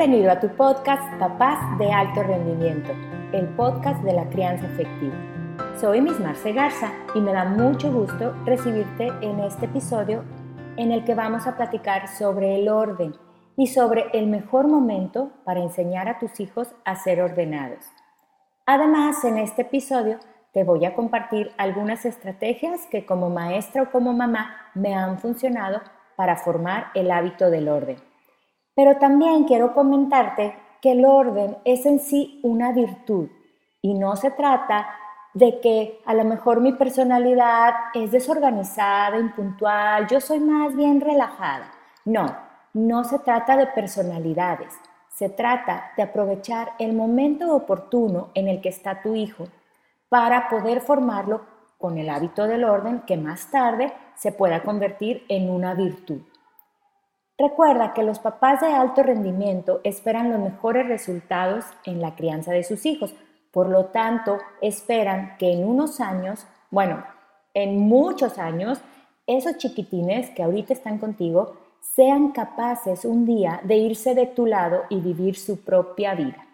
Bienvenido a tu podcast Papás de Alto Rendimiento, el podcast de la crianza efectiva. Soy Miss Marce Garza y me da mucho gusto recibirte en este episodio en el que vamos a platicar sobre el orden y sobre el mejor momento para enseñar a tus hijos a ser ordenados. Además, en este episodio te voy a compartir algunas estrategias que como maestra o como mamá me han funcionado para formar el hábito del orden. Pero también quiero comentarte que el orden es en sí una virtud y no se trata de que a lo mejor mi personalidad es desorganizada, impuntual, yo soy más bien relajada. No, no se trata de personalidades, se trata de aprovechar el momento oportuno en el que está tu hijo para poder formarlo con el hábito del orden que más tarde se pueda convertir en una virtud. Recuerda que los papás de alto rendimiento esperan los mejores resultados en la crianza de sus hijos, por lo tanto esperan que en unos años, bueno, en muchos años, esos chiquitines que ahorita están contigo sean capaces un día de irse de tu lado y vivir su propia vida.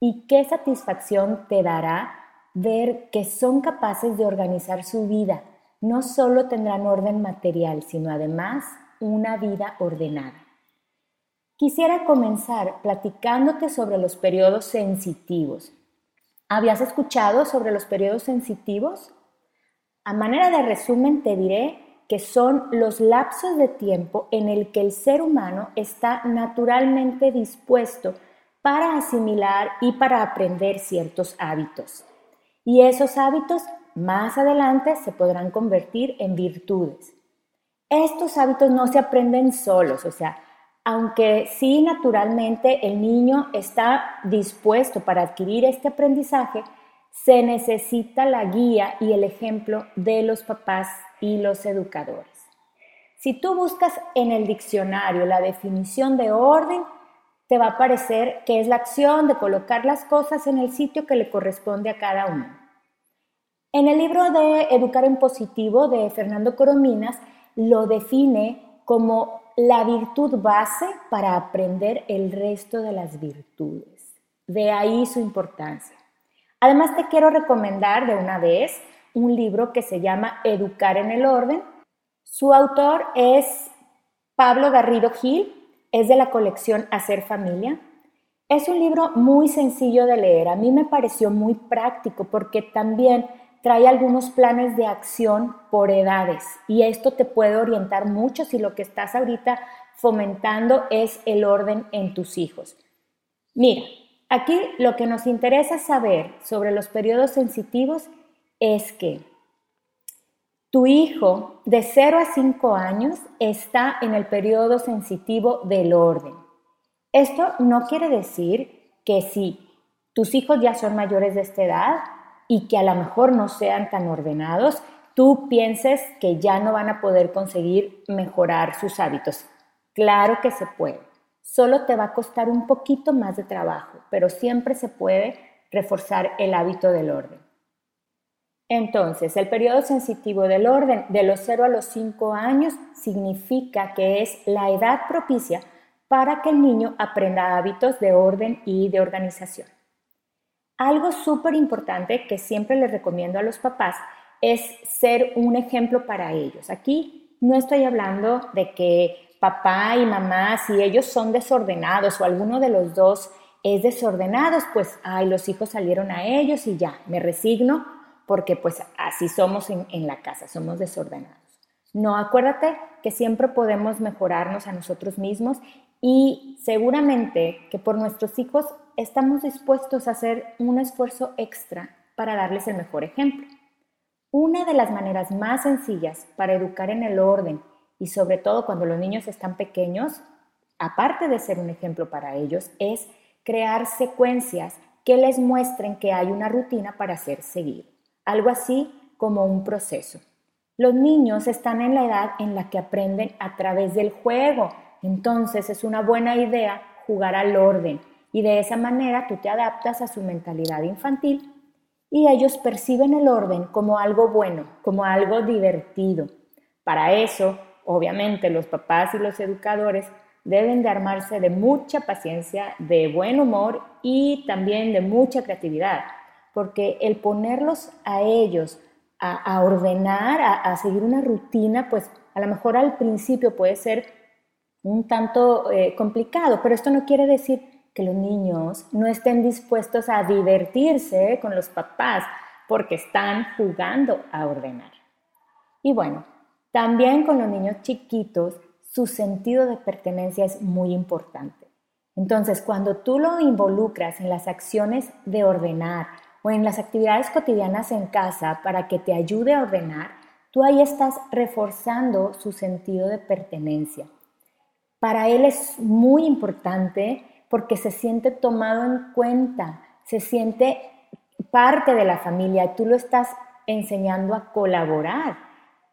Y qué satisfacción te dará ver que son capaces de organizar su vida. No solo tendrán orden material, sino además una vida ordenada. Quisiera comenzar platicándote sobre los periodos sensitivos. ¿Habías escuchado sobre los periodos sensitivos? A manera de resumen te diré que son los lapsos de tiempo en el que el ser humano está naturalmente dispuesto para asimilar y para aprender ciertos hábitos y esos hábitos más adelante se podrán convertir en virtudes. Estos hábitos no se aprenden solos, o sea, aunque sí naturalmente el niño está dispuesto para adquirir este aprendizaje, se necesita la guía y el ejemplo de los papás y los educadores. Si tú buscas en el diccionario la definición de orden, te va a parecer que es la acción de colocar las cosas en el sitio que le corresponde a cada uno. En el libro de Educar en Positivo de Fernando Corominas lo define como la virtud base para aprender el resto de las virtudes. De ahí su importancia. Además te quiero recomendar de una vez un libro que se llama Educar en el Orden. Su autor es Pablo Garrido Gil, es de la colección Hacer Familia. Es un libro muy sencillo de leer, a mí me pareció muy práctico porque también trae algunos planes de acción por edades y esto te puede orientar mucho si lo que estás ahorita fomentando es el orden en tus hijos. Mira, aquí lo que nos interesa saber sobre los periodos sensitivos es que tu hijo de 0 a 5 años está en el periodo sensitivo del orden. Esto no quiere decir que si tus hijos ya son mayores de esta edad y que a lo mejor no sean tan ordenados, tú pienses que ya no van a poder conseguir mejorar sus hábitos. Claro que se puede. Solo te va a costar un poquito más de trabajo, pero siempre se puede reforzar el hábito del orden. Entonces, el periodo sensitivo del orden de los 0 a los 5 años significa que es la edad propicia para que el niño aprenda hábitos de orden y de organización. Algo súper importante que siempre les recomiendo a los papás es ser un ejemplo para ellos. Aquí no estoy hablando de que papá y mamá, si ellos son desordenados o alguno de los dos es desordenados, pues, ay, los hijos salieron a ellos y ya, me resigno porque pues así somos en, la casa, somos desordenados. No, acuérdate que siempre podemos mejorarnos a nosotros mismos y seguramente que por nuestros hijos estamos dispuestos a hacer un esfuerzo extra para darles el mejor ejemplo. Una de las maneras más sencillas para educar en el orden y sobre todo cuando los niños están pequeños, aparte de ser un ejemplo para ellos, es crear secuencias que les muestren que hay una rutina para ser seguido algo así como un proceso. Los niños están en la edad en la que aprenden a través del juego, entonces es una buena idea jugar al orden y de esa manera tú te adaptas a su mentalidad infantil y ellos perciben el orden como algo bueno, como algo divertido. Para eso, obviamente, los papás y los educadores deben de armarse de mucha paciencia, de buen humor y también de mucha creatividad, porque el ponerlos a ellos a, ordenar, a, seguir una rutina, pues a lo mejor al principio puede ser un tanto eh, complicado, pero esto no quiere decir que los niños no estén dispuestos a divertirse con los papás porque están jugando a ordenar. Y bueno, también con los niños chiquitos, su sentido de pertenencia es muy importante. Entonces, cuando tú lo involucras en las acciones de ordenar o en las actividades cotidianas en casa para que te ayude a ordenar, tú ahí estás reforzando su sentido de pertenencia. Para él es muy importante porque se siente tomado en cuenta, se siente parte de la familia, tú lo estás enseñando a colaborar.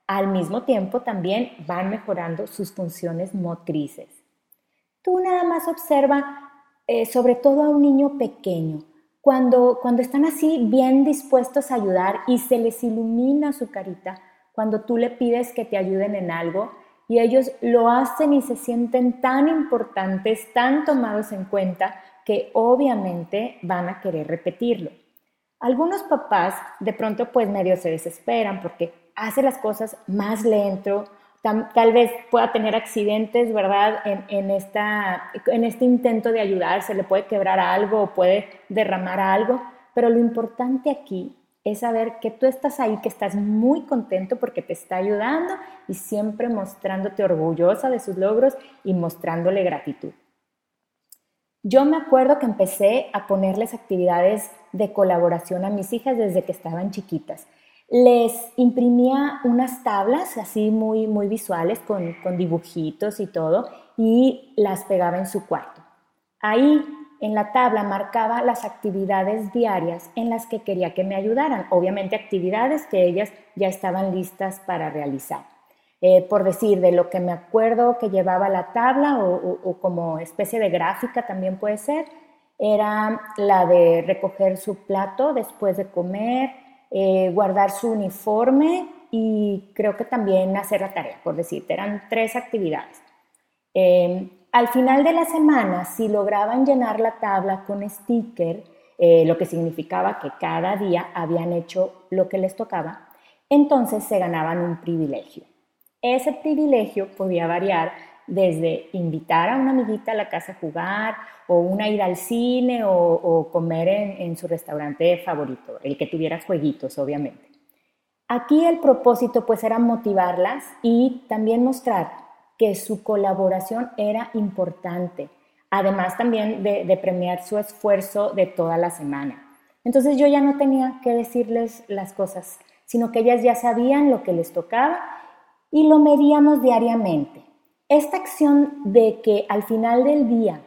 Al mismo tiempo también van mejorando sus funciones motrices. Tú nada más observa, eh, sobre todo a un niño pequeño, cuando, cuando están así bien dispuestos a ayudar y se les ilumina su carita, cuando tú le pides que te ayuden en algo, y ellos lo hacen y se sienten tan importantes, tan tomados en cuenta, que obviamente van a querer repetirlo. Algunos papás de pronto pues medio se desesperan porque hace las cosas más lento, tal, vez pueda tener accidentes, ¿verdad? En, en, esta, en este intento de ayudar, se le puede quebrar algo o puede derramar algo, pero lo importante aquí es saber que tú estás ahí, que estás muy contento porque te está ayudando y siempre mostrándote orgullosa de sus logros y mostrándole gratitud. Yo me acuerdo que empecé a ponerles actividades de colaboración a mis hijas desde que estaban chiquitas. Les imprimía unas tablas así muy, muy visuales con, con dibujitos y todo y las pegaba en su cuarto. Ahí en la tabla marcaba las actividades diarias en las que quería que me ayudaran, obviamente actividades que ellas ya estaban listas para realizar. Eh, por decir, de lo que me acuerdo que llevaba la tabla o, como especie de gráfica también puede ser, era la de recoger su plato después de comer, eh, guardar su uniforme y creo que también hacer la tarea, por decirte, eran tres actividades. Eh, al final de la semana, si lograban llenar la tabla con sticker, eh, lo que significaba que cada día habían hecho lo que les tocaba, entonces se ganaban un privilegio. Ese privilegio podía variar desde invitar a una amiguita a la casa a jugar, o una ir al cine, o, comer en, en su restaurante favorito, el que tuviera jueguitos, obviamente. Aquí el propósito pues era motivarlas y también mostrar su colaboración era importante, además también de, premiar su esfuerzo de toda la semana. Entonces yo ya no tenía que decirles las cosas, sino que ellas ya sabían lo que les tocaba y lo medíamos diariamente. Esta acción de que al final del día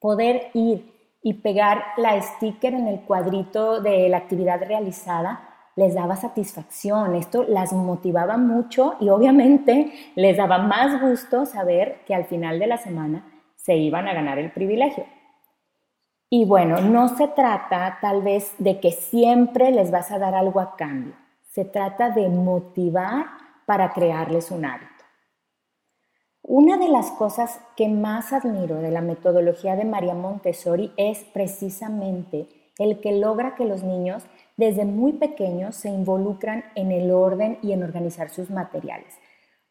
poder ir y pegar la sticker en el cuadrito de la actividad realizada les daba satisfacción, esto las motivaba mucho y obviamente les daba más gusto saber que al final de la semana se iban a ganar el privilegio. Y bueno, no se trata tal vez de que siempre les vas a dar algo a cambio, se trata de motivar para crearles un hábito. Una de las cosas que más admiro de la metodología de María Montessori es precisamente el que logra que los niños desde muy pequeños se involucran en el orden y en organizar sus materiales.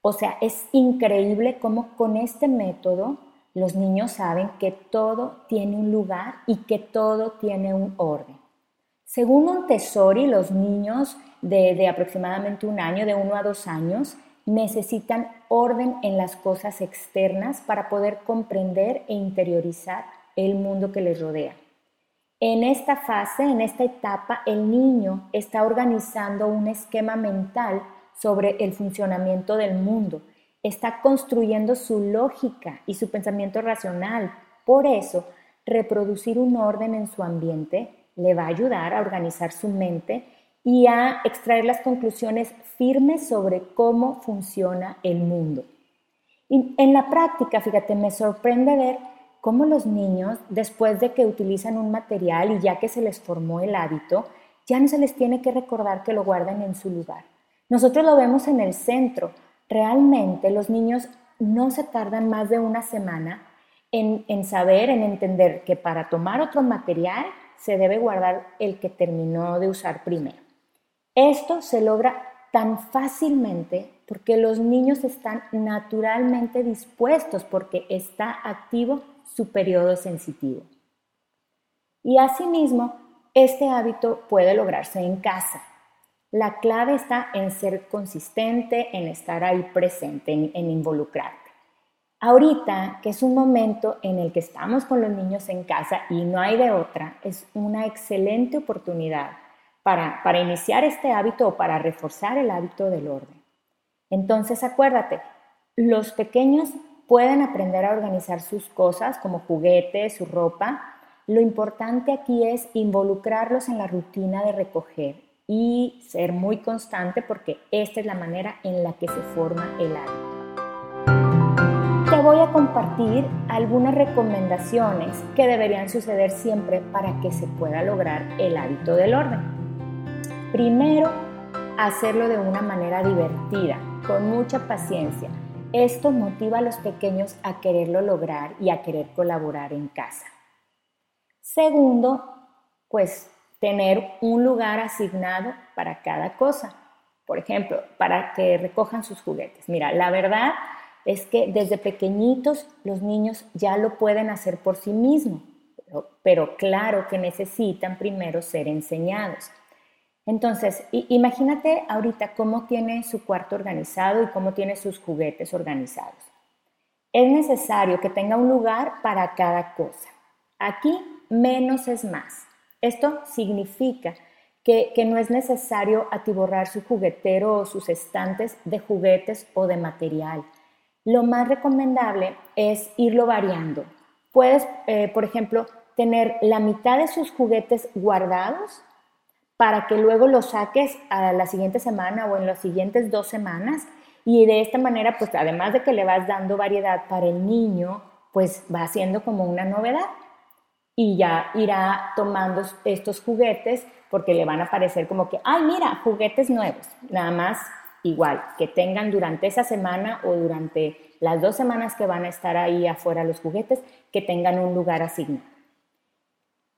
O sea, es increíble cómo con este método los niños saben que todo tiene un lugar y que todo tiene un orden. Según Montessori, los niños de aproximadamente un año, de uno a dos años, necesitan orden en las cosas externas para poder comprender e interiorizar el mundo que les rodea. En esta fase, en esta etapa, el niño está organizando un esquema mental sobre el funcionamiento del mundo, está construyendo su lógica y su pensamiento racional. Por eso, reproducir un orden en su ambiente le va a ayudar a organizar su mente y a extraer las conclusiones firmes sobre cómo funciona el mundo. Y en la práctica, fíjate, me sorprende ver cómo los niños, después de que utilizan un material y ya que se les formó el hábito, ya no se les tiene que recordar que lo guarden en su lugar. Nosotros lo vemos en el centro. Realmente los niños no se tardan más de una semana en, en saber, en entender que para tomar otro material se debe guardar el que terminó de usar primero. Esto se logra tan fácilmente porque los niños están naturalmente dispuestos porque está activo su periodo sensitivo. Y asimismo, este hábito puede lograrse en casa. La clave está en ser consistente, en estar ahí presente, en, en involucrarte. Ahorita, que es un momento en el que estamos con los niños en casa y no hay de otra, es una excelente oportunidad para, para iniciar este hábito o para reforzar el hábito del orden. Entonces, acuérdate, los pequeños pueden aprender a organizar sus cosas como juguetes, su ropa. Lo importante aquí es involucrarlos en la rutina de recoger y ser muy constante porque esta es la manera en la que se forma el hábito te voy a compartir algunas recomendaciones que deberían suceder siempre para que se pueda lograr el hábito del orden. Primero, hacerlo de una manera divertida, con mucha paciencia. Esto motiva a los pequeños a quererlo lograr y a querer colaborar en casa. Segundo, pues tener un lugar asignado para cada cosa. Por ejemplo, para que recojan sus juguetes. Mira, la verdad es que desde pequeñitos los niños ya lo pueden hacer por sí mismos, pero, claro que necesitan primero ser enseñados. Entonces, imagínate ahorita cómo tiene su cuarto organizado y cómo tiene sus juguetes organizados. Es necesario que tenga un lugar para cada cosa. Aquí menos es más. Esto significa que, no es necesario atiborrar su juguetero o sus estantes de juguetes o de material. Lo más recomendable es irlo variando. Puedes, eh, por ejemplo, tener la mitad de sus juguetes guardados para que luego los saques a la siguiente semana o en las siguientes dos semanas. Y de esta manera, pues además de que le vas dando variedad para el niño, pues va haciendo como una novedad. Y ya irá tomando estos juguetes porque le van a parecer como que, ay, mira, juguetes nuevos, nada más igual, que tengan durante esa semana o durante las dos semanas que van a estar ahí afuera los juguetes, que tengan un lugar asignado.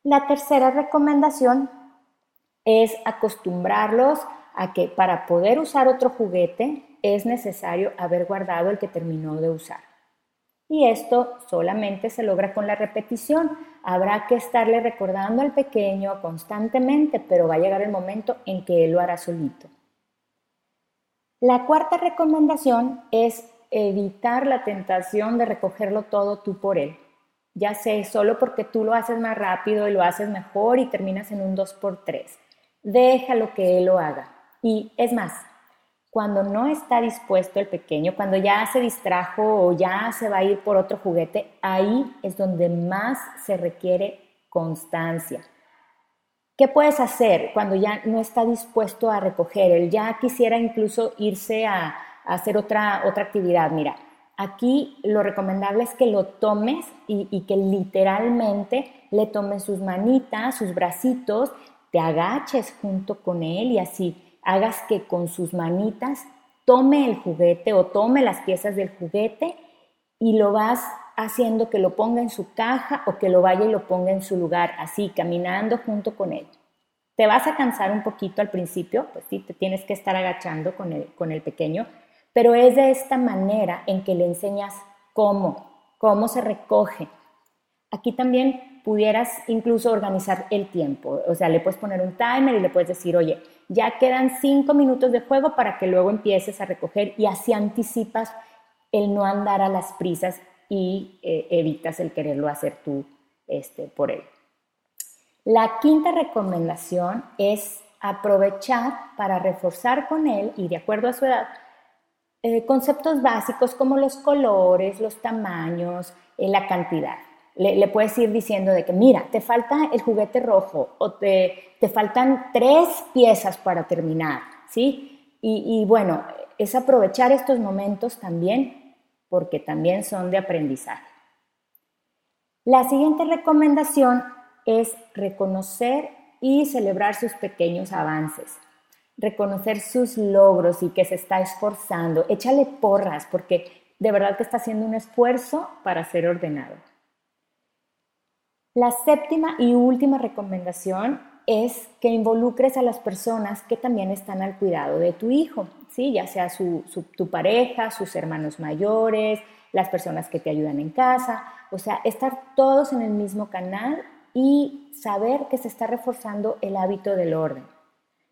La tercera recomendación es acostumbrarlos a que para poder usar otro juguete es necesario haber guardado el que terminó de usar. Y esto solamente se logra con la repetición. Habrá que estarle recordando al pequeño constantemente, pero va a llegar el momento en que él lo hará solito. La cuarta recomendación es evitar la tentación de recogerlo todo tú por él. Ya sé, solo porque tú lo haces más rápido y lo haces mejor y terminas en un 2x3. Déjalo que él lo haga. Y es más, cuando no está dispuesto el pequeño, cuando ya se distrajo o ya se va a ir por otro juguete, ahí es donde más se requiere constancia. ¿Qué puedes hacer cuando ya no está dispuesto a recoger? Él ya quisiera incluso irse a, hacer otra, otra actividad. Mira, aquí lo recomendable es que lo tomes y, y que literalmente le tomes sus manitas, sus bracitos, te agaches junto con él y así hagas que con sus manitas tome el juguete o tome las piezas del juguete y lo vas haciendo que lo ponga en su caja o que lo vaya y lo ponga en su lugar, así, caminando junto con él. Te vas a cansar un poquito al principio, pues sí, te tienes que estar agachando con el, con el pequeño, pero es de esta manera en que le enseñas cómo, cómo se recoge. Aquí también pudieras incluso organizar el tiempo, o sea, le puedes poner un timer y le puedes decir, oye, ya quedan cinco minutos de juego para que luego empieces a recoger y así anticipas el no andar a las prisas y eh, evitas el quererlo hacer tú este, por él. La quinta recomendación es aprovechar para reforzar con él y de acuerdo a su edad eh, conceptos básicos como los colores, los tamaños, eh, la cantidad. Le, puedes ir diciendo de que, mira, te falta el juguete rojo o te, te faltan tres piezas para terminar, ¿sí? y bueno, es aprovechar estos momentos también porque también son de aprendizaje. La siguiente recomendación es reconocer y celebrar sus pequeños avances, reconocer sus logros y que se está esforzando. Échale porras porque de verdad que está haciendo un esfuerzo para ser ordenado. La séptima y última recomendación es que involucres a las personas que también están al cuidado de tu hijo, ¿sí? ya sea tu pareja, sus hermanos mayores, las personas que te ayudan en casa, o sea, estar todos en el mismo canal y saber que se está reforzando el hábito del orden.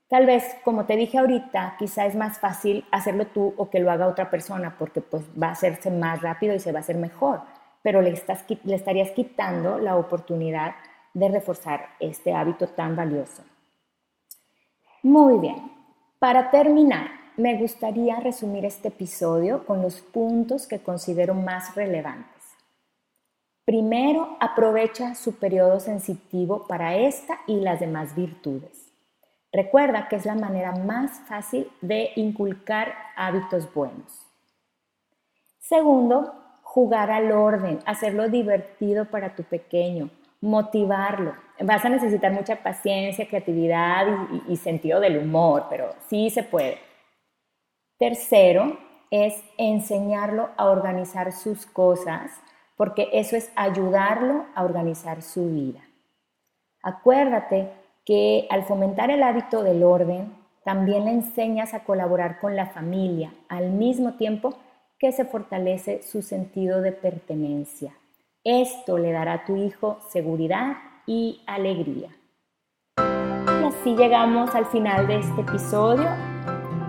Tal vez, como te dije ahorita, quizá es más fácil hacerlo tú o que lo haga otra persona porque pues va a hacerse más rápido y se va a hacer mejor, pero le, estarías quitando la oportunidad de reforzar este hábito tan valioso. Muy bien, para terminar, me gustaría resumir este episodio con los puntos que considero más relevantes. Primero, aprovecha su periodo sensitivo para esta y las demás virtudes. Recuerda que es la manera más fácil de inculcar hábitos buenos. Segundo, jugar al orden, hacerlo divertido para tu pequeño, motivarlo. Vas a necesitar mucha paciencia, creatividad y, sentido del humor, pero sí se puede. Tercero es enseñarlo a organizar sus cosas, porque eso es ayudarlo a organizar su vida. Acuérdate que al fomentar el hábito del orden, también le enseñas a colaborar con la familia, al mismo tiempo que se fortalece su sentido de pertenencia. Esto le dará a tu hijo seguridad y alegría. Y así llegamos al final de este episodio.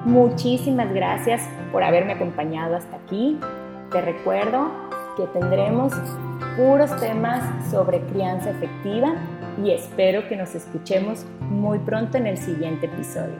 Muchísimas gracias por haberme acompañado hasta aquí. Te recuerdo que tendremos puros temas sobre crianza efectiva y espero que nos escuchemos muy pronto en el siguiente episodio.